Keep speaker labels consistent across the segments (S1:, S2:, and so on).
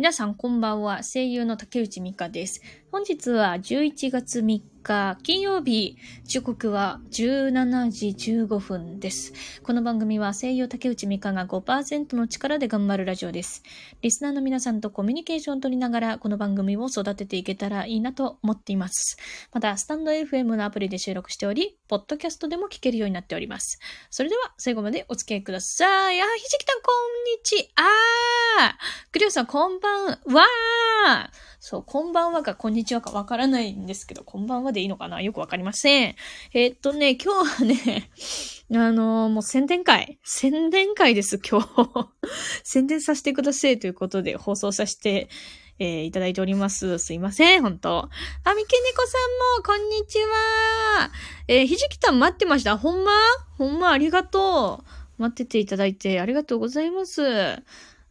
S1: 皆さんこんばんは。声優の竹内美香です。本日は11月3日金曜日、時刻は17時15分です。この番組は声優竹内美香が5%の力で頑張るラジオです。リスナーの皆さんとコミュニケーションを取りながらこの番組を育てていけたらいいなと思っています。また、スタンド FM のアプリで収録しており、ポッドキャストでも聞けるようになっております。それでは最後までお付き合いください。あ、ひじきたんこんにちは。クリオさんこんばんは。そう、こんばんはかこんにちはかわからないんですけど、こんばんはでいいのかな？よくわかりません。えー、っとね、今日はね、あのー、もう宣伝会。宣伝会です、今日。宣伝させてくださいということで放送させて、えー、いただいております。すいません、本当あ、みけねこさんも、こんにちは。えー、ひじきたん待ってました。ほんま？ほんまありがとう。待ってていただいてありがとうございます。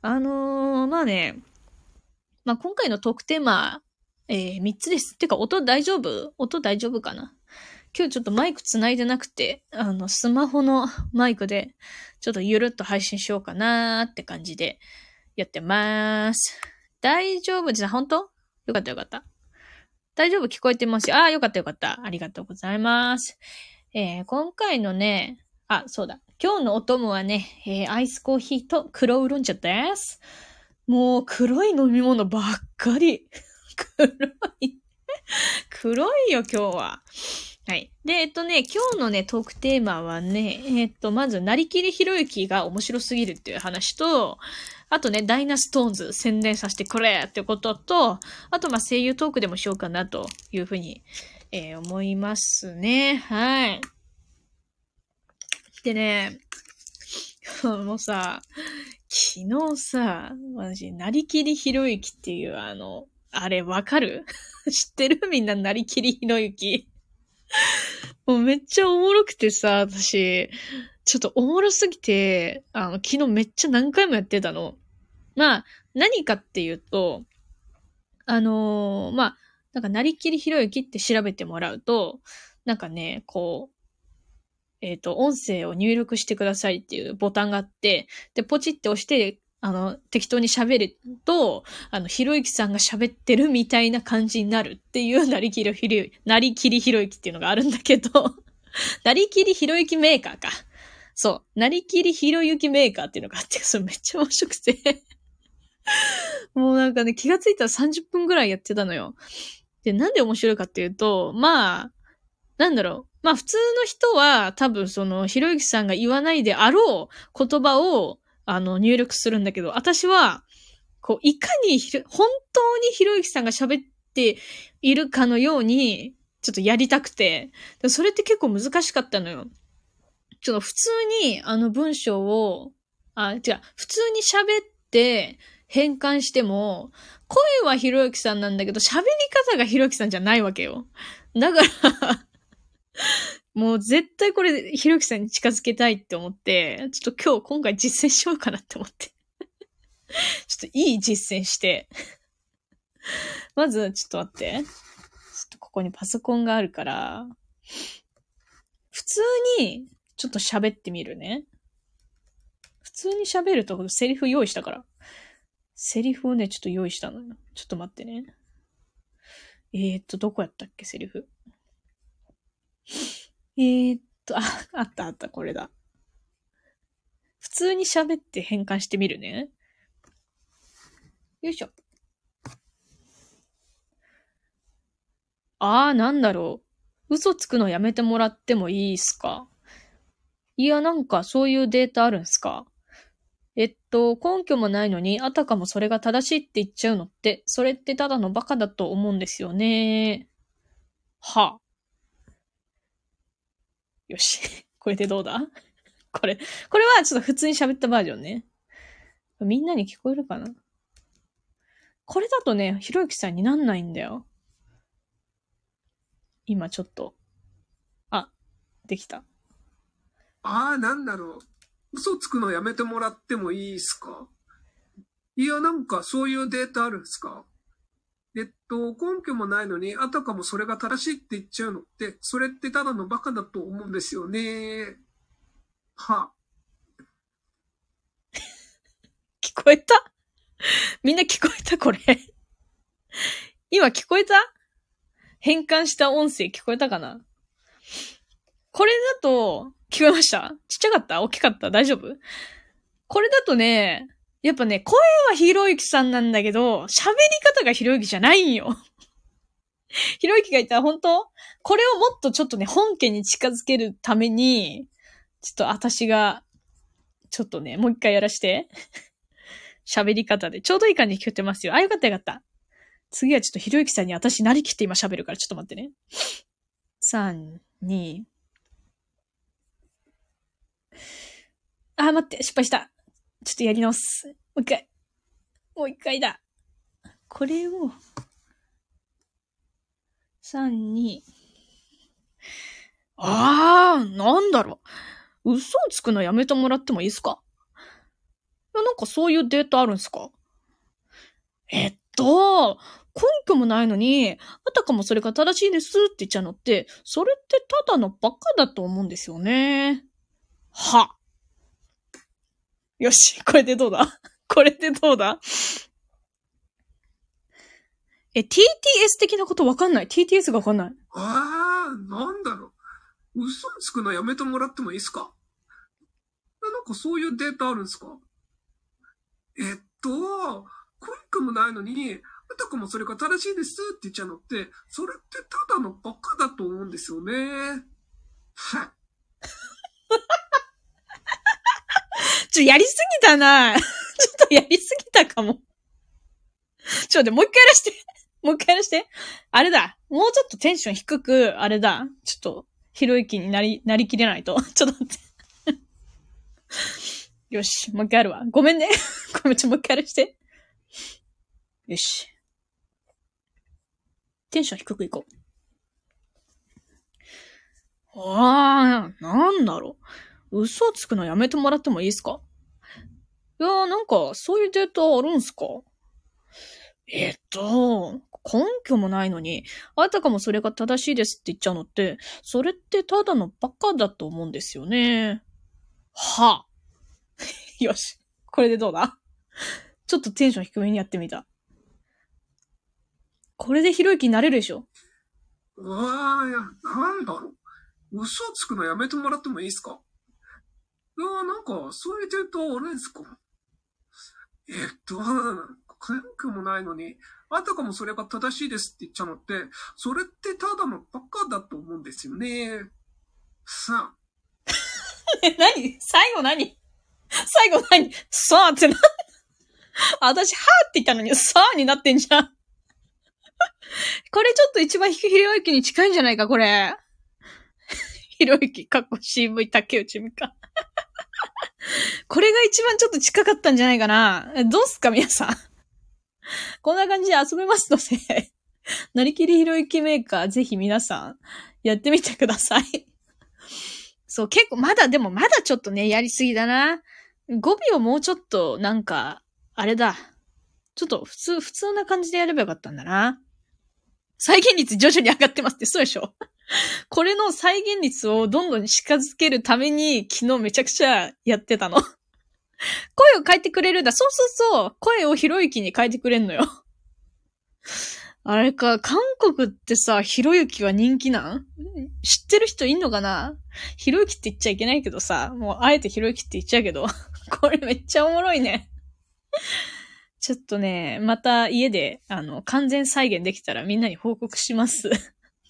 S1: あのー、まあね、まあ、今回のトークテーマ、えー、3つです。てか、音大丈夫？音大丈夫かな？今日ちょっとマイク繋いでなくて、あの、スマホのマイクで、ちょっとゆるっと配信しようかなーって感じでやってまーす。大丈夫？です。本当？よかったよかった。大丈夫？聞こえてますよ。ああ、よかったよかった。ありがとうございます。えー、今回のね、あ、そうだ。今日のお供はね、えー、アイスコーヒーと黒ウーロン茶です。もう黒い飲み物ばっかり。黒い。黒いよ、今日は。はい。で、えっとね、今日のね、トークテーマはね、えっと、まず、なりきりひろゆきが面白すぎるっていう話と、あとね、ダイナストーンズ宣伝させてくれってことと、あと、ま、声優トークでもしようかなというふうに、えー、思いますね。はい。でね、もうさ、昨日さ、私、なりきりひろゆきっていうあの、あれわかる？知ってる？みんななりきりひろゆき。もうめっちゃおもろくてさ、私、ちょっとおもろすぎて、あの、昨日めっちゃ何回もやってたの。まあ、何かっていうと、あのー、まあ、なんか、なりきりひろゆきって調べてもらうと、なんかね、こう、えっ、ー、と、音声を入力してくださいっていうボタンがあって、で、ポチって押して、あの、適当に喋ると、あの、ひろゆきさんが喋ってるみたいな感じになるっていうなりきりひろゆき、なりきりひろゆきっていうのがあるんだけど、なりきりひろゆきメーカーか。そう。なりきりひろゆきメーカーっていうのがあって、それめっちゃ面白くてもうなんかね、気がついたら30分ぐらいやってたのよ。で、なんで面白いかっていうと、まあ、なんだろう。まあ普通の人は多分そのひろゆきさんが言わないであろう言葉をあの入力するんだけど、私はこういかに本当にひろゆきさんが喋っているかのようにちょっとやりたくて、それって結構難しかったのよ。ちょっと普通にあの文章を、あ、違う、普通に喋って変換しても、声はひろゆきさんなんだけど、喋り方がひろゆきさんじゃないわけよ。だからもう絶対これ、ひろゆきさんに近づけたいって思って、ちょっと今日、今回実践しようかなって思って。ちょっといい実践して。まず、ちょっと待って。ちょっとここにパソコンがあるから、普通に、ちょっと喋ってみるね。普通に喋るとセリフ用意したから。セリフをね、ちょっと用意したのよ。ちょっと待ってね。えー、っと、どこやったっけ、セリフ。えー、っと、あ、あったあった、これだ。普通に喋って変換してみるね。よいしょ。あー、なんだろう。嘘つくのやめてもらってもいいっすか？いや、なんかそういうデータあるんすか？えっと、根拠もないのに、あたかもそれが正しいって言っちゃうのって、それってただのバカだと思うんですよね。はあ。よし。これでどうだ？これ、これはちょっと普通に喋ったバージョンね。みんなに聞こえるかな？これだとね、ひろゆきさんになんないんだよ。今ちょっと。あ、できた。
S2: ああ、なんだろう。嘘つくのやめてもらってもいいっすか？いや、なんかそういうデータあるんすか？えっと、根拠もないのに、あたかもそれが正しいって言っちゃうのって、それってただのバカだと思うんですよね。は。
S1: 聞こえた？みんな聞こえたこれ？今聞こえた？変換した音声聞こえたかな？これだと、聞こえました？ちっちゃかった？大きかった？大丈夫？これだとね、やっぱね、声はひろゆきさんなんだけど、喋り方がひろゆきじゃないんよ。ひろゆきが言ったら本当？これをもっとちょっとね、本家に近づけるために、ちょっと私が、ちょっとね、もう一回やらして。喋り方で。ちょうどいい感じに聞こえてますよ。あ、よかったよかった。次はちょっとひろゆきさんに私なりきって今喋るからちょっと待ってね。3、2。あ、待って、失敗した。ちょっとやり直す。もう一回。もう一回だ。これを、3、2。あー、なんだろう。嘘をつくのやめてもらってもいいですか？いや、なんかそういうデータあるんすか？えっと、根拠もないのに、あたかもそれが正しいですって言っちゃうのって、それってただのバカだと思うんですよね。は。よし、これでどうだ？これでどうだ？え、TTS 的なことわかんない？TTS がわかんない？
S2: ああ、なんだろう。嘘つくのやめてもらってもいいっすか？なんかそういうデータあるんですか？えっと、根拠もないのに、あたかもそれが正しいですって言っちゃうのって、それってただのバカだと思うんですよね。は
S1: ちょ、やりすぎたな ちょっとやりすぎたかも。ちょ、で、もう一回やらして。もう一回やらして。あれだ。もうちょっとテンション低く、あれだ。ちょっと、ひろゆきになり、なりきれないと。ちょっと待って。よし、もう一回やるわ。ごめんね。ごめん、ちょ、もう一回やらして。よし。テンション低くいこう。ああ、なんだろう。嘘をつくのやめてもらってもいいですか？いやーなんか、そういうデータあるんすか？えっと、根拠もないのに、あたかもそれが正しいですって言っちゃうのって、それってただのバカだと思うんですよね。は。よし。これでどうだ？ちょっとテンション低めにやってみた。これでひろゆきになれるでしょ？
S2: うわー、いや、なんだろう。嘘つくのやめてもらってもいいですか？いやなんか、そういうデータあるんですか？えっと、根拠もないのに、あたかもそれが正しいですって言っちゃうのって、それってただのバカだと思うんですよね。さ
S1: あ。え、何？最後何？最後何？さあってな、私、はーって言ったのに、さあになってんじゃん。これちょっと一番ひろゆきに近いんじゃないか、これ。ひろゆき、かっこ CV 竹内美香。これが一番ちょっと近かったんじゃないかな。どうすか、皆さん。こんな感じで遊べますので、なりきりひろゆきメーカー、ぜひ皆さん、やってみてください。そう、結構、まだ、でもまだちょっとね、やりすぎだな。語尾をもうちょっと、なんか、あれだ。ちょっと普通、普通な感じでやればよかったんだな。再現率徐々に上がってますって、そうでしょ これの再現率をどんどん近づけるために、昨日めちゃくちゃやってたの。声を変えてくれるんだ。そうそうそう。声をひろゆきに変えてくれんのよ。あれか、韓国ってさ、ひろゆきは人気なん？知ってる人いんのかな？ひろゆきって言っちゃいけないけどさ、もうあえてひろゆきって言っちゃうけど、これめっちゃおもろいね。ちょっとね、また家で、あの、完全再現できたらみんなに報告します。っ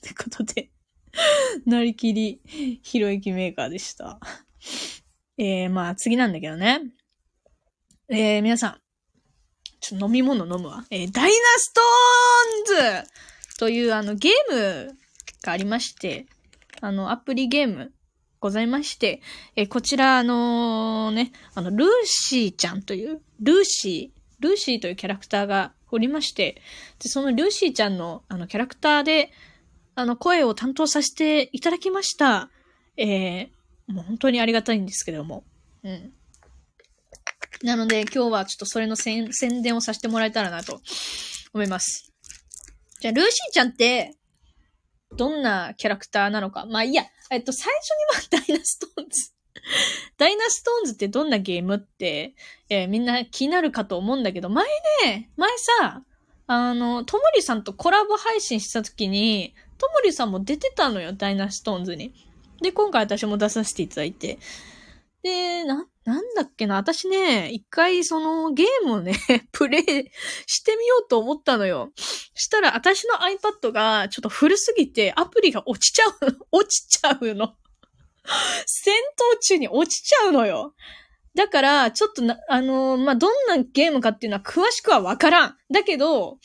S1: てことで、なりきり、ひろゆきメーカーでした。えー、まあ次なんだけどね。えー、皆さん、ちょ飲み物飲むわ。えー、ダイナストーンズというあのゲームがありまして、あのアプリゲームございまして、えー、こちらあのーね、あの、ルーシーちゃんという、ルーシー、ルーシーというキャラクターがおりまして、で、そのルーシーちゃんのあのキャラクターで、あの声を担当させていただきました。えー、もう本当にありがたいんですけども。うん。なので今日はちょっとそれの宣伝をさせてもらえたらなと思います。じゃあ、ルーシーちゃんって、どんなキャラクターなのか？まあいいや、えっと、最初にはダイナストーンズ ダイナストーンズってどんなゲームって、えーみんな気になるかと思うんだけど、前ね、前さ、あの、ともりさんとコラボ配信した時に、ともりさんも出てたのよ、ダイナストーンズに。で、今回私も出させていただいて。で、な、なんだっけな、私ね、一回そのゲームをね、プレイしてみようと思ったのよ。したら私の iPad がちょっと古すぎてアプリが落ちちゃう、落ちちゃうの。戦闘中に落ちちゃうのよ。だから、ちょっとな、あのーまあ、どんなゲームかっていうのは詳しくはわからん。だけど、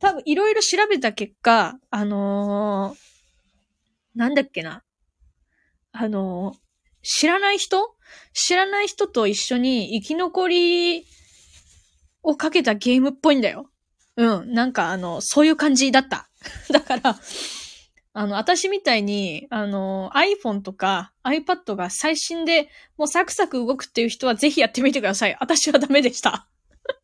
S1: 多分いろいろ調べた結果、あのーなんだっけな。あのー知らない人？知らない人と一緒に生き残りをかけたゲームっぽいんだよ。うん。なんかあの、そういう感じだった。だから、あの、私みたいに、あの、iPhone とか iPad が最新でもうサクサク動くっていう人はぜひやってみてください。私はダメでした。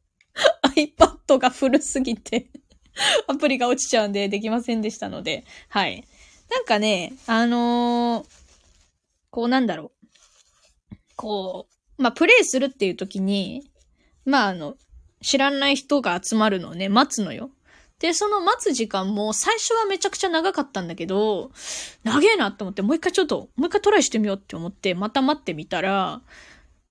S1: iPad が古すぎて、アプリが落ちちゃうんでできませんでしたので、はい。なんかね、あのーこうなんだろう。こう、まあ、プレイするっていう時に、まあ、あの、知らない人が集まるのをね、待つのよ。で、その待つ時間も最初はめちゃくちゃ長かったんだけど、長えなって思って、もう一回ちょっと、もう一回トライしてみようって思って、また待ってみたら、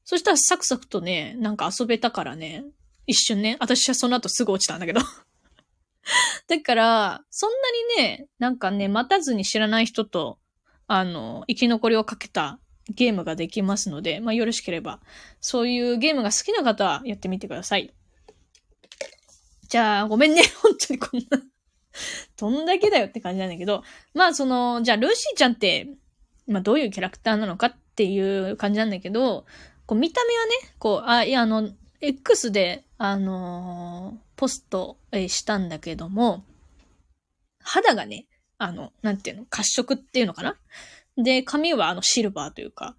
S1: そしたらサクサクとね、なんか遊べたからね、一瞬ね、私はその後すぐ落ちたんだけど。だから、そんなにね、なんかね、待たずに知らない人と、あの、生き残りをかけたゲームができますので、まあよろしければ、そういうゲームが好きな方はやってみてください。じゃあ、ごめんね。本当にこんな。どんだけだよって感じなんだけど。まあ、その、じゃあ、ルーシーちゃんって、まあ、どういうキャラクターなのかっていう感じなんだけど、こう、見た目はね、こう、あ、いや、あの、X で、あのーポスト、えしたんだけども、肌がね、あの、なんていうの、褐色っていうのかな？で、髪はあの、シルバーというか、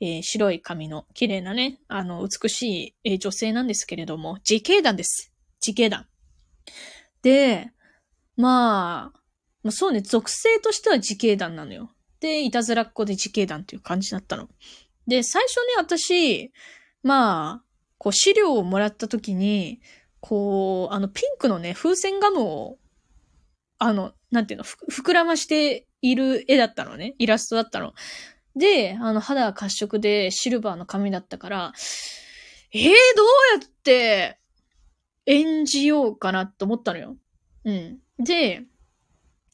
S1: えー白い髪の綺麗なね、あの、美しい、えー女性なんですけれども、自警団です。自警団。で、まあ、まあ、そうね、属性としては自警団なのよ。で、いたずらっ子で自警団っていう感じだったの。で、最初ね、私、まあ、こう資料をもらった時に、こう、あの、ピンクのね、風船ガムを、あの、なんていうの、膨らましている絵だったのね。イラストだったの。で、あの、肌が褐色でシルバーの髪だったから、えー、どうやって演じようかなと思ったのよ。うん。で、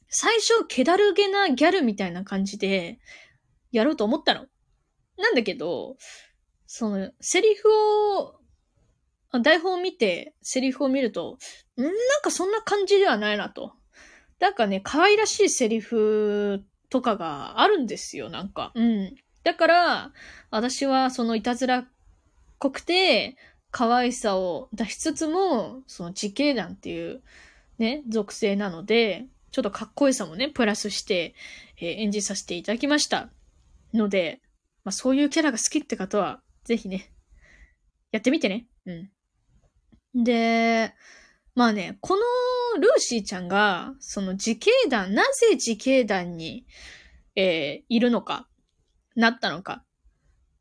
S1: 最初、気だるげなギャルみたいな感じで、やろうと思ったの。なんだけど、その、セリフを、台本を見て、セリフを見ると、んなんかそんな感じではないなと。なんかね、可愛らしいセリフとかがあるんですよ、なんか。うん。だから、私はそのいたずらっこくて、可愛さを出しつつも、その自警団っていうね、属性なので、ちょっとかっこよさもね、プラスして、えー演じさせていただきました。ので、まあそういうキャラが好きって方は、ぜひね、やってみてね。うん。で、まあね、このルーシーちゃんが、その自警団、なぜ自警団に、えーいるのか、なったのか、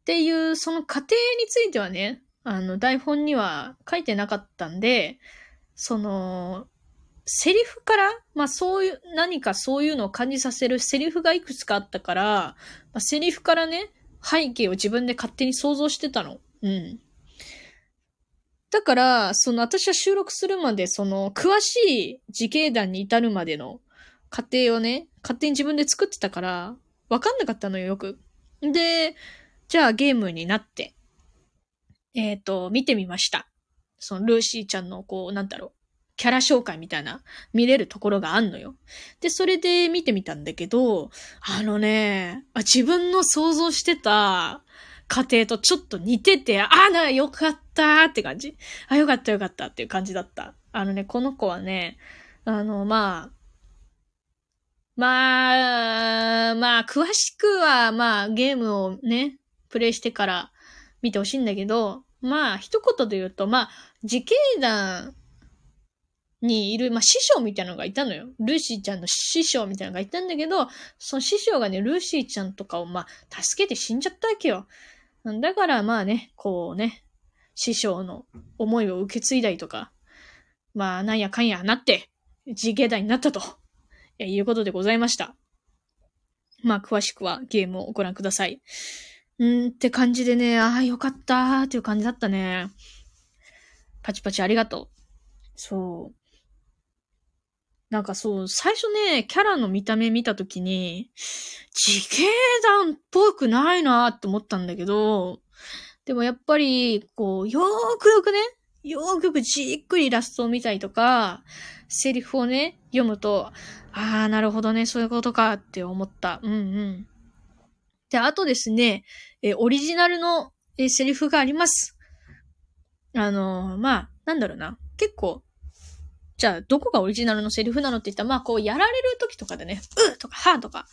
S1: っていう、その過程についてはね、あの、台本には書いてなかったんで、その、セリフから、まあそういう、何かそういうのを感じさせるセリフがいくつかあったから、まあ、セリフからね、背景を自分で勝手に想像してたの。うん。だから、その私は収録するまで、その詳しい自警団に至るまでの過程をね、勝手に自分で作ってたから、わかんなかったのよ、よく。で、じゃあゲームになって、えっ、と、見てみました。そのルーシーちゃんの、こう、なんだろう、キャラ紹介みたいな、見れるところがあんのよ。で、それで見てみたんだけど、あのね、自分の想像してた過程とちょっと似てて、ああ、な、よかったって感じ。あ、よかったよかったっていう感じだった。あのね、この子はね、あの、まあ、まあ、まあ、詳しくは、まあ、ゲームをね、プレイしてから見てほしいんだけど、まあ、一言で言うと、まあ、自警団にいる、まあ、師匠みたいなのがいたのよ。ルーシーちゃんの師匠みたいなのがいたんだけど、その師匠がね、ルーシーちゃんとかを、まあ、助けて死んじゃったわけよ。だから、まあね、こうね、師匠の思いを受け継いだりとか、まあ、なんやかんやなって、自警団になったと、いうことでございました。まあ、詳しくはゲームをご覧ください。うんって感じでね、ああ、よかったーっていう感じだったね。パチパチありがとう。そう。なんかそう、最初ね、キャラの見た目見たときに、自警団っぽくないなって思ったんだけど、でもやっぱり、こう、よーくよくね、よーくよくじっくりイラストを見たりとか、セリフをね、読むと、あー、なるほどね、そういうことかって思った。うんうん。で、あとですね、えオリジナルの、えセリフがあります。あの、まあ、なんだろうな。結構、じゃあ、どこがオリジナルのセリフなのって言ったら、まあ、こう、やられる時とかでね、うーとか、はーとか、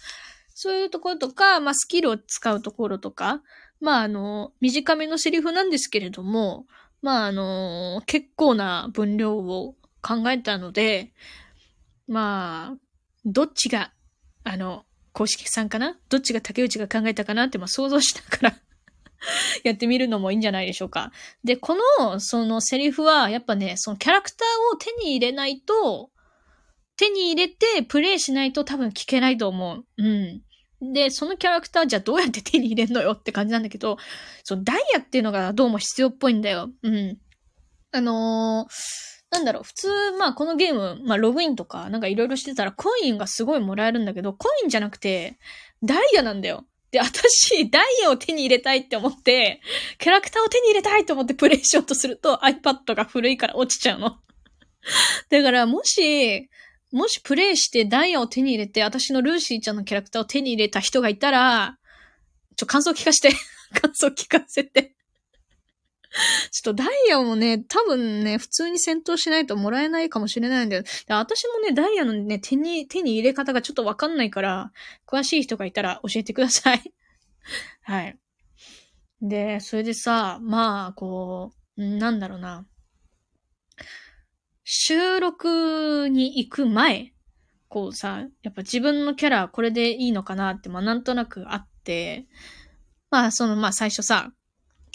S1: そういうところとか、まあ、スキルを使うところとか、まあ、あの、短めのセリフなんですけれども、まあ、あの、結構な分量を考えたので、まあ、どっちが、あの、公式さんかな？どっちが竹内が考えたかなって、まあ、想像しながら やってみるのもいいんじゃないでしょうか。で、この、そのセリフは、やっぱね、そのキャラクターを手に入れないと、手に入れてプレイしないと多分聞けないと思う。うん。で、そのキャラクターじゃどうやって手に入れんのよって感じなんだけど、そのダイヤっていうのがどうも必要っぽいんだよ。うん。あのー、なんだろう、普通、まあこのゲーム、まあログインとかなんかいろいろしてたらコインがすごいもらえるんだけど、コインじゃなくて、ダイヤなんだよ。で、私、ダイヤを手に入れたいって思って、キャラクターを手に入れたいと思ってプレイ しようとすると iPad が古いから落ちちゃうの。だから、もし、もしプレイしてダイヤを手に入れて、私のルーシーちゃんのキャラクターを手に入れた人がいたら、ちょ、感想聞かして。感想聞かせて。ちょっとダイヤもね、多分ね、普通に戦闘しないともらえないかもしれないんだよ。で私もね、ダイヤのね、手に、手に入れ方がちょっとわかんないから、詳しい人がいたら教えてください。はい。で、それでさ、まあ、こう、なんだろうな。収録に行く前、こうさ、やっぱ自分のキャラこれでいいのかなって、まあなんとなくあって、まあその、まあ最初さ、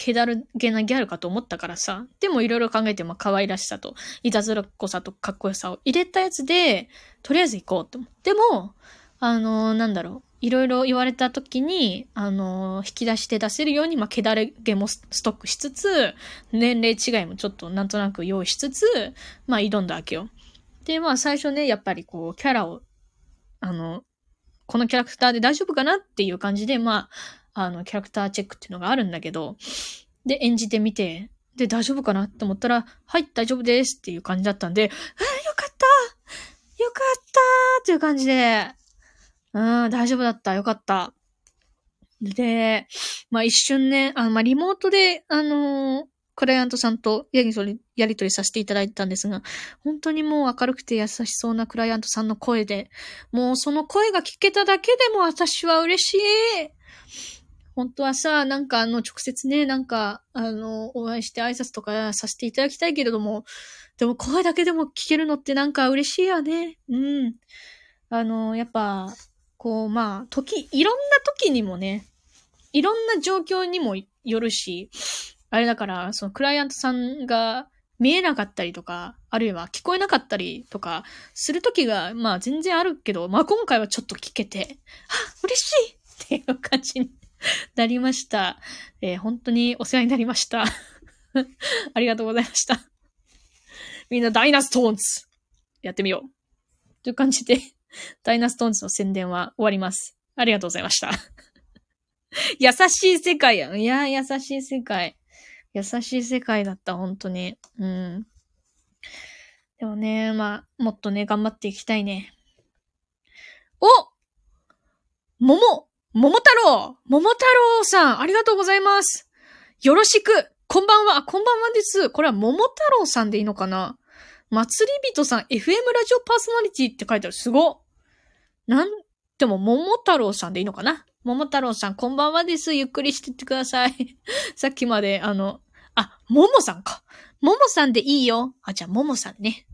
S1: 気だるげなギャルかと思ったからさ。でもいろいろ考えて、まあ可愛らしさと、いたずらっこさとかっこよさを入れたやつで、とりあえず行こうって思って。でも、あのー、なんだろう。いろいろ言われた時に、あのー、引き出して出せるように、まあ、気だれげもストックしつつ、年齢違いもちょっとなんとなく用意しつつ、まあ、挑んだわけよ。で、まあ、最初ね、やっぱりこう、キャラを、あの、このキャラクターで大丈夫かなっていう感じで、まあ、あの、キャラクターチェックっていうのがあるんだけど、で、演じてみて、で、大丈夫かなって思ったら、はい、大丈夫ですっていう感じだったんで、ああよかったよかったっていう感じで、うん、大丈夫だった、よかった。で、まあ一瞬ね、あの、まあリモートで、あのー、クライアントさんとやりとり、やりとりさせていただいたんですが、本当にもう明るくて優しそうなクライアントさんの声で、もうその声が聞けただけでも私は嬉しい。本当はさ、なんかあの、直接ね、なんか、あの、お会いして挨拶とかさせていただきたいけれども、でも声だけでも聞けるのってなんか嬉しいよね。うん。あの、やっぱ、こう、まあ、時、いろんな時にもね、いろんな状況にもよるし、あれだから、そのクライアントさんが見えなかったりとか、あるいは聞こえなかったりとか、する時が、まあ全然あるけど、まあ今回はちょっと聞けて、あ、嬉しいっていう感じに なりました。えー、本当にお世話になりました。ありがとうございました。みんなダイナストーンズやってみよう。という感じで、ダイナストーンズの宣伝は終わります。ありがとうございました。優しい世界やん。いや、優しい世界。優しい世界だった、本当に。うん。でもね、まあ、もっとね、頑張っていきたいね。お桃桃太郎桃太郎さん、ありがとうございます。よろしくこんばんはこんばんはです。これは桃太郎さんでいいのかな？祭り人さん、FM ラジオパーソナリティって書いてある。すごなん、でも桃太郎さんでいいのかな？桃太郎さん、こんばんはです。ゆっくりしてってください。さっきまで、あの、あ、桃さんか。ももさんでいいよ。あ、じゃあ、ももさんね。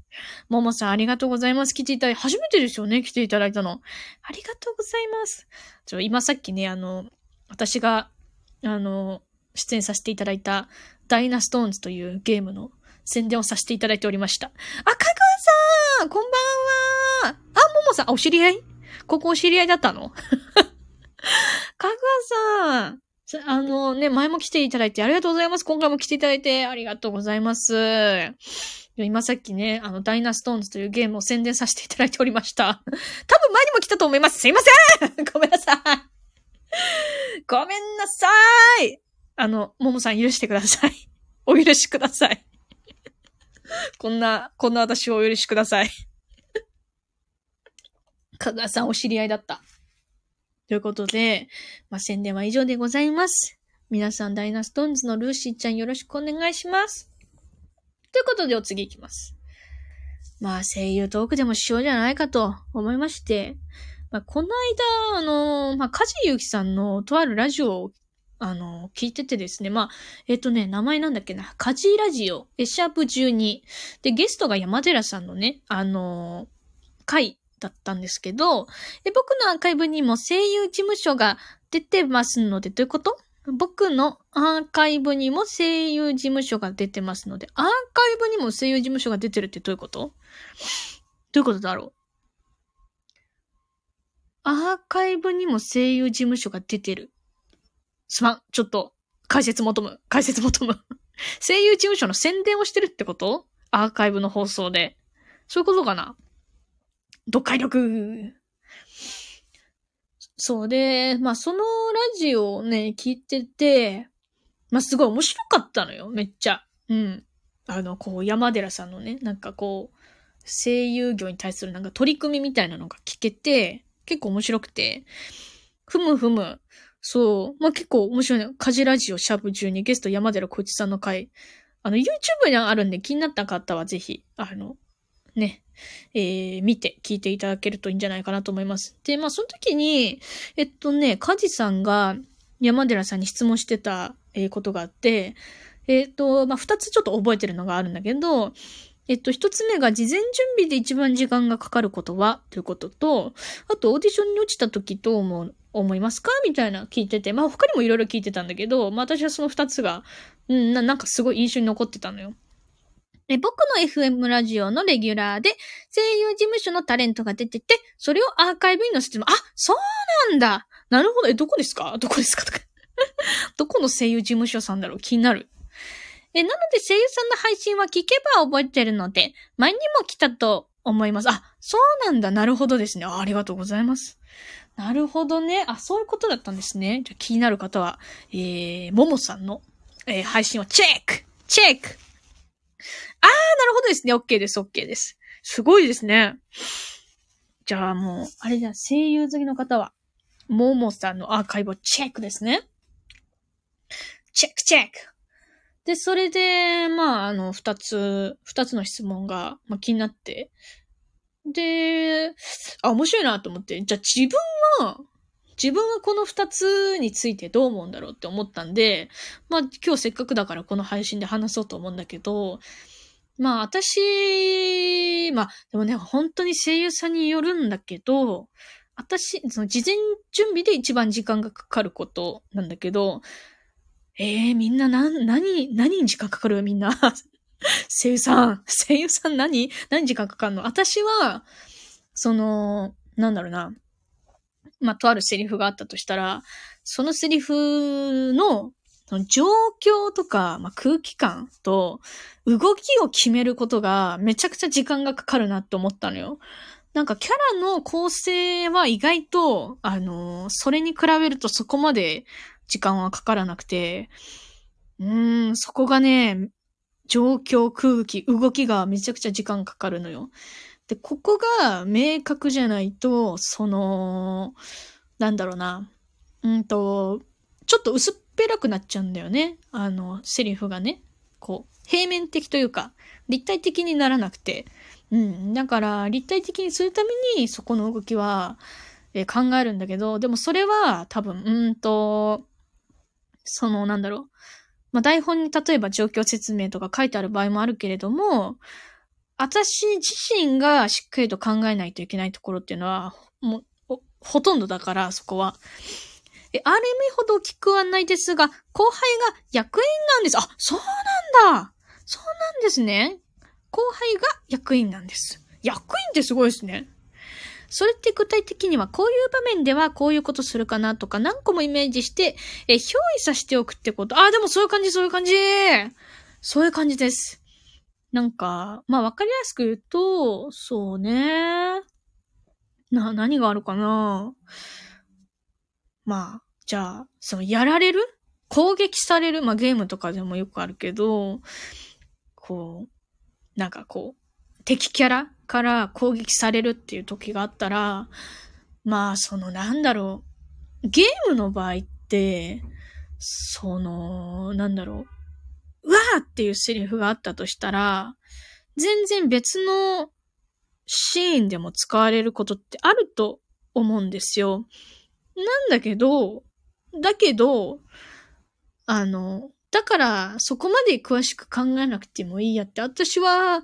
S1: ももさん、ありがとうございます。来ていただいて、初めてですよね、来ていただいたの。ありがとうございます。ちょ、今さっきね、あの、私が、あの、出演させていただいた、ダイナストーンズというゲームの宣伝をさせていただいておりました。あ、かぐわさんこんばんはあ、ももさん、あ、お知り合い？ここお知り合いだったの？かぐわさんあのね、前も来ていただいてありがとうございます。今回も来ていただいてありがとうございます。今さっきね、あの、ダイナストーンズというゲームを宣伝させていただいておりました。多分前にも来たと思います。すいません ごめんなさいごめんなさいあの、ももさん許してください。お許しください。こんな、こんな私をお許しください。かがさんお知り合いだった。ということで、まあ、宣伝は以上でございます。皆さん、ダイナストーンズのルーシーちゃんよろしくお願いします。ということで、お次行きます。まあ、声優トークでもしようじゃないかと思いまして、まあ、この間、あの、まあ、カジユキさんのとあるラジオを、あの、聞いててですね、まあ、えっ、とね、名前なんだっけな、カジラジオ、エシャープ12。で、ゲストが山寺さんのね、あの、回だったんですけど、で僕のアーカイブにも声優事務所が出てますので、どういうこと？僕のアーカイブにも声優事務所が出てますので、アーカイブにも声優事務所が出てるってどういうこと？どういうことだろう？アーカイブにも声優事務所が出てる。すまん。ちょっと、解説求む。解説求む。声優事務所の宣伝をしてるってこと？アーカイブの放送で。そういうことかな？読解力そうで、まあそのラジオをね、聞いてて、まあすごい面白かったのよ、めっちゃ。うん。あの、こう、山寺さんのね、なんかこう、声優業に対するなんか取り組みみたいなのが聞けて、結構面白くて、ふむふむ、そう、まあ結構面白いね。カジラジオシャープ12ゲスト山寺小一さんの回、あの、YouTube にあるんで気になった方はぜひ、あの、ね、えー、見て聞いていただけるといいんじゃないかなと思います。で、まあその時に、えっとね、カジさんが山寺さんに質問してた、えことがあって、えっと、まあ二つちょっと覚えてるのがあるんだけど、えっと、一つ目が事前準備で一番時間がかかることは？ということと、あとオーディションに落ちた時どう思う？思いますか？みたいな聞いてて、まあ他にもいろいろ聞いてたんだけど、まあ私はその二つが、うんな、なんかすごい印象に残ってたのよ。え僕の FM ラジオのレギュラーで、声優事務所のタレントが出てて、それをアーカイブに載せても、あ、そうなんだなるほど。え、どこですか？どこですか？とか どこの声優事務所さんだろう？気になる。え、なので声優さんの配信は聞けば覚えてるので、前にも来たと思います。あ、そうなんだ。なるほどですね。あありがとうございます。なるほどね。あ、そういうことだったんですね。じゃ気になる方は、えー、ももさんの、えー、配信をチェックチェックあー、なるほどですね。OK です、OK です。すごいですね。じゃあもう、あれじゃ、声優好きの方は、ももさんのアーカイブをチェックですね。チェックチェックで、それで、まあ、あの、二つ、二つの質問が、まあ、気になって。で、あ、面白いなと思って、じゃあ自分は、自分はこの二つについてどう思うんだろうって思ったんで、まあ今日せっかくだからこの配信で話そうと思うんだけど、まあ私、まあでもね、本当に声優さんによるんだけど、私、その事前準備で一番時間がかかることなんだけど、ええー、みんな何、何、何に時間かかるみんな？声優さん、声優さん何？何時間かかるの？私は、その、なんだろうな。まあ、とあるセリフがあったとしたら、そのセリフの状況とか、まあ、空気感と動きを決めることがめちゃくちゃ時間がかかるなって思ったのよ。なんかキャラの構成は意外と、あの、それに比べるとそこまで時間はかからなくて、うーん、そこがね、状況、空気、動きがめちゃくちゃ時間かかるのよ。で、ここが明確じゃないと、その、なんだろうな。うんと、ちょっと薄っぺらくなっちゃうんだよね。あの、セリフがね。こう、平面的というか、立体的にならなくて。うん。だから、立体的にするために、そこの動きは、えー、考えるんだけど、でもそれは多分、うんと、その、なんだろう。まあ、台本に例えば状況説明とか書いてある場合もあるけれども、私自身がしっかりと考えないといけないところっていうのは、もう、ほとんどだから、そこは。え、ある意味ほど聞くはないですが、後輩が役員なんです。あ、そうなんだそうなんですね。後輩が役員なんです。役員ってすごいですね。それって具体的にはこういう場面ではこういうことするかなとか何個もイメージして、え、憑依させておくってこと。あ、でもそういう感じ、そういう感じ。そういう感じです。なんか、まあわかりやすく言うと、そうね。な、何があるかなまあ、じゃあ、その、やられる？攻撃される？まあゲームとかでもよくあるけど、こう、なんかこう、敵キャラから攻撃されるっていう時があったら、まあ、そのなんだろう。ゲームの場合って、その、なんだろう。うわーっていうセリフがあったとしたら、全然別のシーンでも使われることってあると思うんですよ。なんだけど、だけど、あの、だからそこまで詳しく考えなくてもいいやって、私は、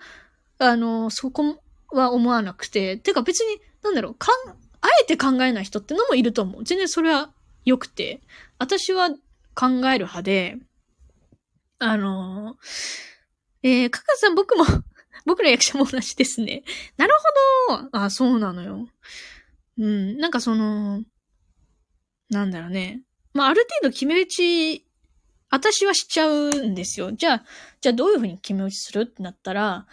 S1: あの、そこは思わなくて、てか別に、なんだろう、かん、あえて考えない人ってのもいると思う。全然それは良くて。私は考える派で、あのえー、かかさん僕も 僕ら役者も同じですね。なるほどあ、そうなのよ。うん、なんかその、なんだろうね。まあ、ある程度決め打ち、私はしちゃうんですよ。じゃあ、じゃあどういうふうに決め打ちするってなったら、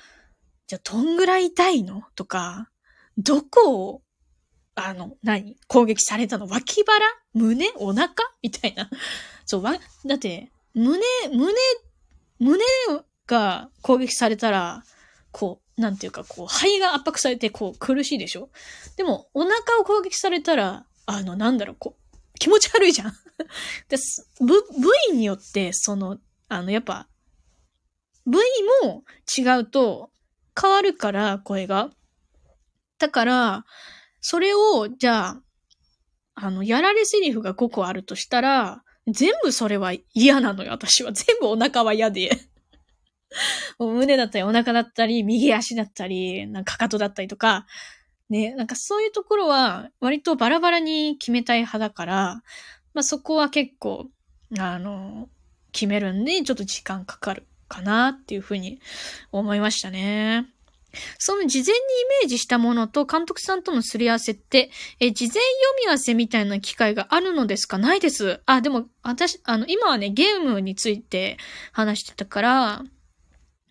S1: じゃあ、どんぐらい痛いの？とか、どこを、あの、何？攻撃されたの？脇腹？胸？お腹？みたいな。そう、わ、だって、胸、胸、胸が攻撃されたら、こう、なんていうか、こう、肺が圧迫されて、こう、苦しいでしょ？でも、お腹を攻撃されたら、あの、なんだろう、こう、気持ち悪いじゃん で部、部位によって、その、あの、やっぱ、部位も違うと、変わるから、声が。だから、それを、じゃあ、あの、やられセリフが5個あるとしたら、全部それは嫌なのよ、私は。全部お腹は嫌で。もう胸だったり、お腹だったり、右足だったり、なんかかかとだったりとか、ね、なんかそういうところは、割とバラバラに決めたい派だから、まあそこは結構、あの、決めるんで、ちょっと時間かかるかなっていうふうに思いましたね。その事前にイメージしたものと監督さんとのすり合わせって、え、事前読み合わせみたいな機会があるのですか？ないです。あ、でも、私、あの、今はね、ゲームについて話してたから、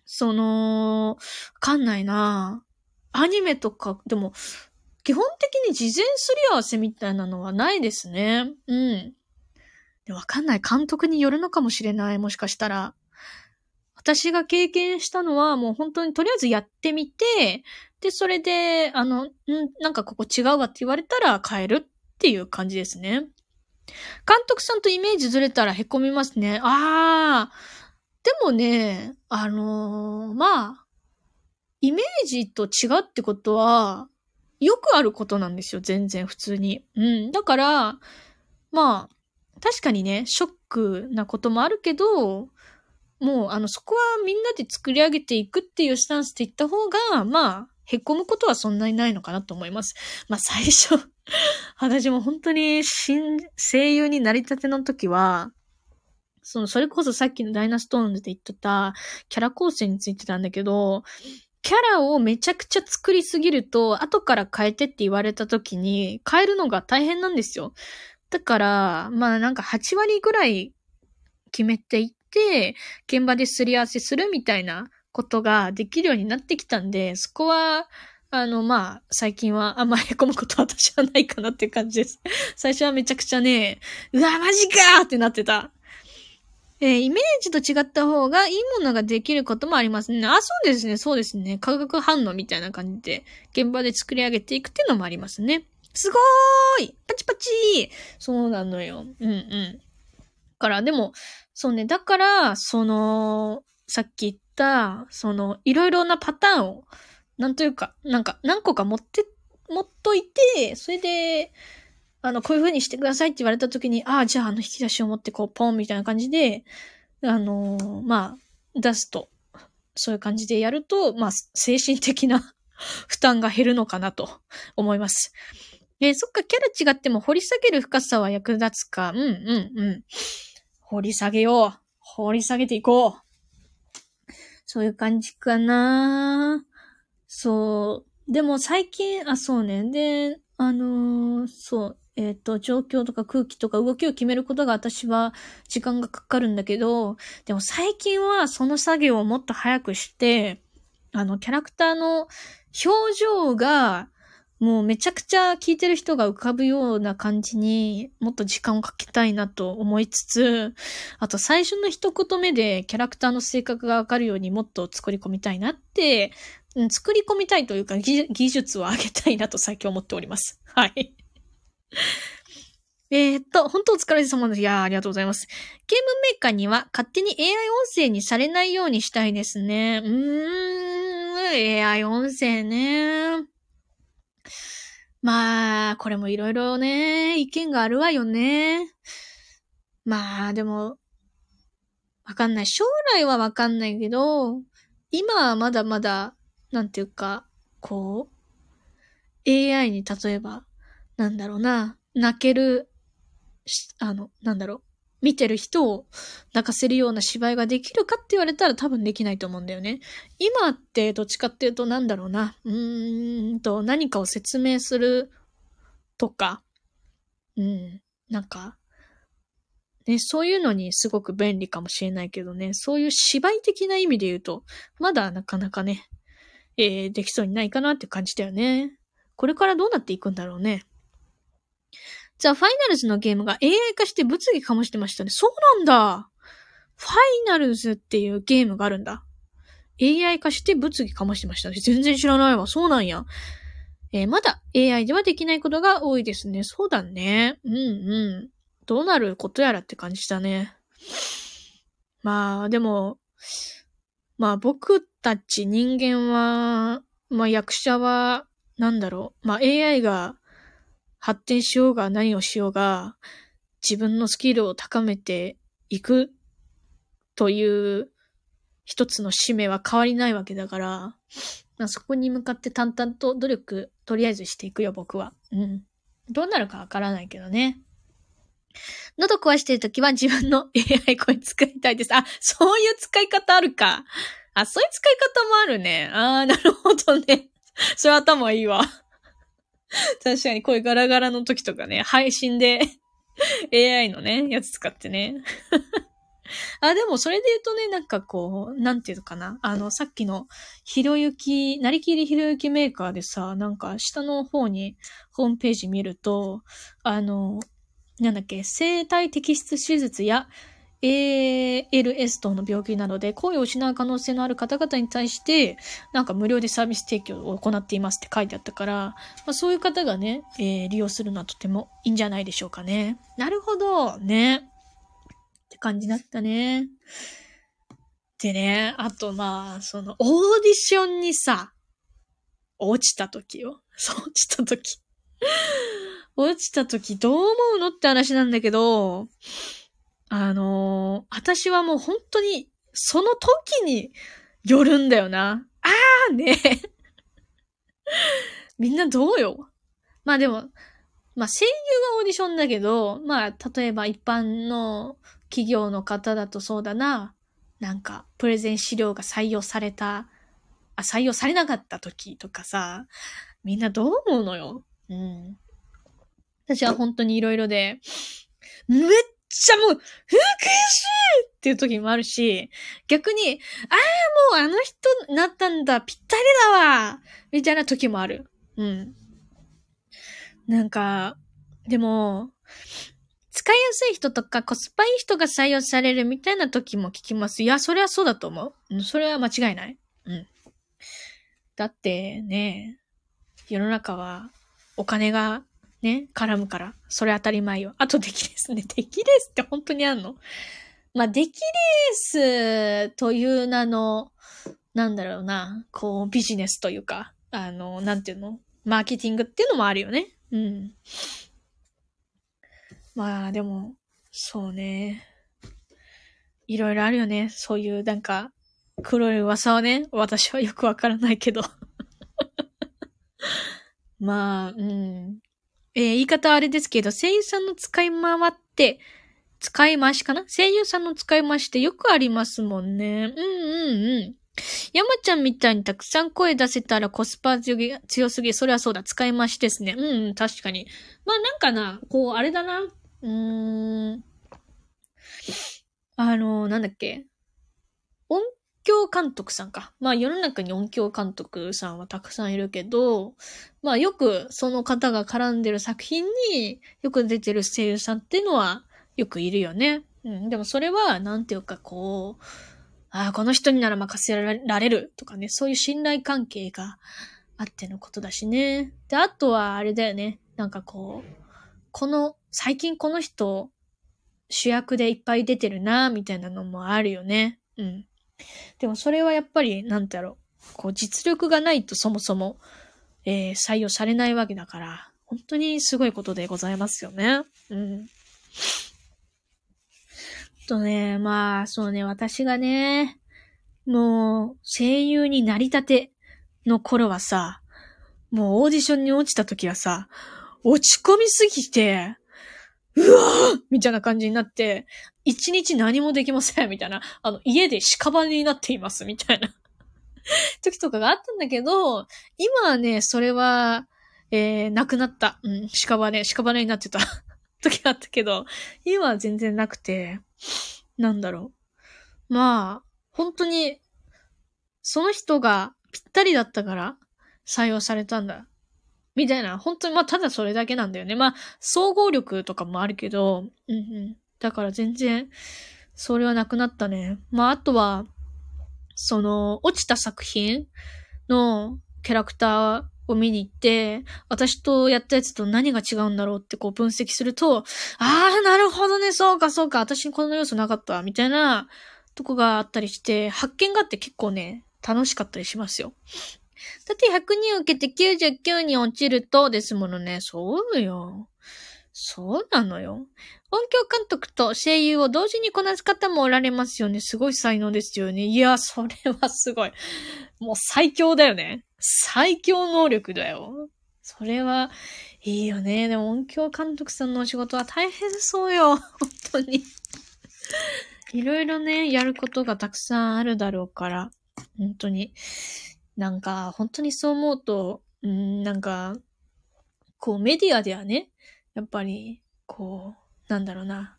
S1: その、わかんないなアニメとか、でも、基本的に事前すり合わせみたいなのはないですね。うん。わかんない。監督によるのかもしれない。もしかしたら。私が経験したのはもう本当にとりあえずやってみて、で、それで、あの、んなんかここ違うわって言われたら変えるっていう感じですね。監督さんとイメージずれたら凹みますね。ああ。でもね、あのー、まあ、イメージと違うってことは、よくあることなんですよ、全然普通に。うん。だから、まあ、確かにね、ショックなこともあるけど、もう、あの、そこはみんなで作り上げていくっていうスタンスでいった方が、まあ、凹むことはそんなにないのかなと思います。まあ、最初私も本当に新、声優になりたての時は、その、それこそさっきのダイナストーンズで言ってたキャラ構成についてたんだけど、キャラをめちゃくちゃ作りすぎると、後から変えてって言われた時に、変えるのが大変なんですよ。だから、まあなんか8割ぐらい決めていって、現場ですり合わせするみたいなことができるようになってきたんで、そこは、あの、まあ、最近はあんまへこむことは私はないかなっていう感じです。最初はめちゃくちゃね、うわ、マジかーってなってた。えー、イメージと違った方がいいものができることもありますね。あ、そうですね、そうですね。化学反応みたいな感じで、現場で作り上げていくっていうのもありますね。すごーいパチパチそうなのよ。うんうん。から、でも、そうね、だから、その、さっき言った、その、いろいろなパターンを、なんというか、なんか、何個か持って、持っといて、それで、あの、こういう風にしてくださいって言われた時に、ああ、じゃああの引き出しを持ってこう、ポンみたいな感じで、あのーまあ、出すと、そういう感じでやると、まあ、精神的な 負担が減るのかなと思います。えーそっか、キャラ違っても掘り下げる深さは役立つか。うん、うん、うん。掘り下げよう。掘り下げていこう。そういう感じかなそう。でも最近、あ、そうね。で、あのーそう。えっ、と、状況とか空気とか動きを決めることが私は時間がかかるんだけど、でも最近はその作業をもっと早くして、あの、キャラクターの表情が、もうめちゃくちゃ聞いてる人が浮かぶような感じにもっと時間をかけたいなと思いつつ、あと最初の一言目でキャラクターの性格がわかるようにもっと作り込みたいなって、うん作り込みたいというか技術を上げたいなと最近思っております。はい。えーっと、本当お疲れ様です。いやありがとうございます。ゲームメーカーには勝手に AI 音声にされないようにしたいですね。うーん、AI 音声ね。まあ、これもいろいろね、意見があるわよね。まあ、でも、わかんない。将来はわかんないけど、今はまだまだ、なんていうか、こう、AI に例えば、なんだろうな、泣ける、あの、なんだろう、見てる人を泣かせるような芝居ができるかって言われたら多分できないと思うんだよね。今ってどっちかっていうとなんだろうな、うーんと何かを説明するとか、うん、なんか、ね、そういうのにすごく便利かもしれないけどね、そういう芝居的な意味で言うと、まだなかなかね、えーできそうにないかなって感じだよね。これからどうなっていくんだろうね。じゃあ、ファイナルズのゲームが AI 化して物議かもしてましたね。そうなんだ。ファイナルズっていうゲームがあるんだ。AI 化して物議かましてましたね。全然知らないわ。そうなんや。えーまだ AI ではできないことが多いですね。そうだね。うんうん。どうなることやらって感じだね。まあ、でも、まあ僕たち人間は、まあ役者は、なんだろう。まあ AI が発展しようが何をしようが、自分のスキルを高めていくという一つの使命は変わりないわけだから、まあ、そこに向かって淡々と努力、とりあえずしていくよ、僕は。うん。どうなるかわからないけどね。喉壊してるときは自分の AI 声使いたいです。あ、そういう使い方あるか。あ、そういう使い方もあるね。あー、なるほどね。それ頭いいわ。確かに声ガラガラの時とかね、配信で AI のね、やつ使ってね。あ、でもそれで言うとね、なんかこう、なんていうのかな。あの、さっきのひろゆき、なりきりひろゆきメーカーでさ、なんか下の方にホームページ見ると、あの、なんだっけ、生体摘出手術や ALS 等の病気などで声を失う可能性のある方々に対して、なんか無料でサービス提供を行っていますって書いてあったから、まあ、そういう方がね、えー利用するのはとてもいいんじゃないでしょうかね。なるほど、ね。って感じだったね。でね、あとまあ、その、オーディションにさ、落ちた時よ。そう、落ちた時。落ちた時どう思うのって話なんだけど、あのー私はもう本当に、その時によるんだよな。あーね。みんなどうよ。まあでも、まあ声優はオーディションだけど、まあ例えば一般の企業の方だとそうだな。なんか、プレゼン資料が採用された、あ、採用されなかった時とかさ、みんなどう思うのよ。うん。私は本当にいろいろで、めっちゃもう、福祉っていう時もあるし、逆に、ああ、もうあの人なったんだ、ぴったりだわみたいな時もある。うん。なんか、でも、使いやすい人とかコスパいい人が採用されるみたいな時も聞きます。いや、それはそうだと思う。うん、それは間違いない。うん。だってね、世の中はお金がね、絡むから、それ当たり前よ。あと、出来レースね。出来レースって本当にあんの？まあ、出来レースという名の、なんだろうな、こう、ビジネスというか、あの、なんていうの？マーケティングっていうのもあるよね。うん。まあ、でも、そうね。いろいろあるよね。そういう、なんか、黒い噂はね、私はよくわからないけど。まあ、うん。えー言い方はあれですけど、声優さんの使い回って、使い回しかな？声優さんの使い回しってよくありますもんね。うんうんうん。山ちゃんみたいにたくさん声出せたらコスパ強ぎ強すぎ。それはそうだ。使い回しですね。うんうん、確かに。まあなんかな、こう、あれだな。うーん。あの、なんだっけ？音響監督さんか。まあ世の中に音響監督さんはたくさんいるけど、まあよくその方が絡んでる作品によく出てる声優さんっていうのはよくいるよね。うん。でもそれは、なんていうかこう、ああ、この人になら任せられるとかね、そういう信頼関係があってのことだしね。で、あとはあれだよね。なんかこう、この、最近この人、主役でいっぱい出てるな、みたいなのもあるよね。うん。でもそれはやっぱり、なんだろう。こう、実力がないとそもそも、えー採用されないわけだから、本当にすごいことでございますよね。うん。とね、まあ、そうね、私がね、もう、声優になりたての頃はさ、もうオーディションに落ちた時はさ、落ち込みすぎて、うわーみたいな感じになって、一日何もできませんみたいな、あの、家で屍になっていますみたいな時とかがあったんだけど、今はね、それは、えー、なくなった。うん、屍、屍になってた 時があったけど、今は全然なくて、なんだろう。まあ、本当に、その人がぴったりだったから採用されたんだ。みたいな、本当に、まあ、ただそれだけなんだよね。まあ、総合力とかもあるけど、うんうん。だから全然、それはなくなったね。まあ、あとは、その、落ちた作品のキャラクターを見に行って、私とやったやつと何が違うんだろうってこう分析すると、ああ、なるほどね、そうか、そうか、私にこの要素なかった、みたいなとこがあったりして、発見があって結構ね、楽しかったりしますよ。だって100人受けて99人落ちるとですものね、そうよ。そうなのよ。音響監督と声優を同時にこなす方もおられますよね。すごい才能ですよね。いや、それはすごい。もう最強だよね。最強能力だよ。それは、いいよね。でも音響監督さんのお仕事は大変そうよ。本当に。いろいろね、やることがたくさんあるだろうから。本当に。なんか、本当にそう思うと、うん、なんか、こうメディアではね、やっぱり、こう、なんだろうな。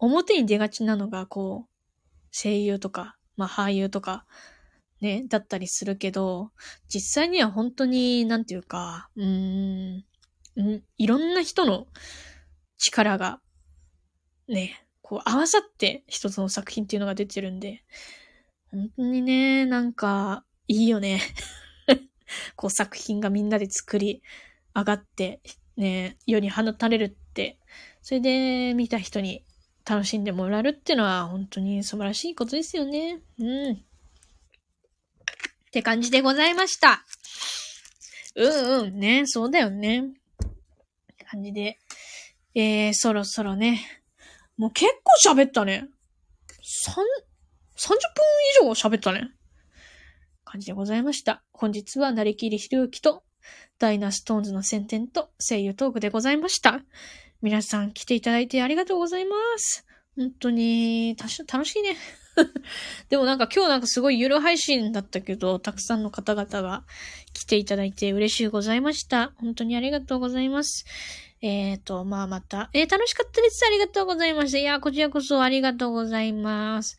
S1: 表に出がちなのが、こう、声優とか、まあ俳優とか、ね、だったりするけど、実際には本当に、なんていうか、うーん、んいろんな人の力が、ね、こう合わさって一つの作品っていうのが出てるんで、本当にね、なんか、いいよね。こう作品がみんなで作り上がって、ね、世に放たれるって、それで見た人に楽しんでもらえるっていうのは本当に素晴らしいことですよね。うん。って感じでございました。うんうん、ね、そうだよね。って感じで。えー、そろそろね。もう結構喋ったね。三、30分以上喋ったね。感じでございました。本日は、なりきりひろゆきと、ダイナストーンズの宣伝と声優トークでございました。皆さん来ていただいてありがとうございます。本当に、たし楽しいね。でもなんか今日なんかすごいゆる配信だったけど、たくさんの方々が来ていただいて嬉しいございました。本当にありがとうございます。えーと、まあまた、えー、楽しかったです。ありがとうございました。いや、こちらこそありがとうございます。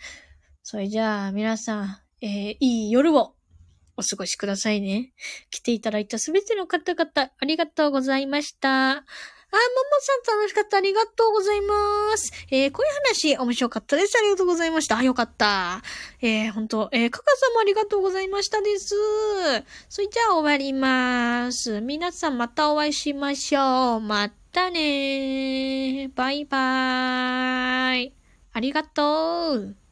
S1: それじゃあ、皆さん、えーいい夜をお過ごしくださいね。来ていただいたすべての方々、ありがとうございました。あ、ももさん楽しかった。ありがとうございます。えー、こういう話、面白かったです。ありがとうございました。あ、よかった。えー、本当えー、かかさんもありがとうございましたです。それじゃあ終わります。皆さんまたお会いしましょう。またねバイバーイ。ありがとう。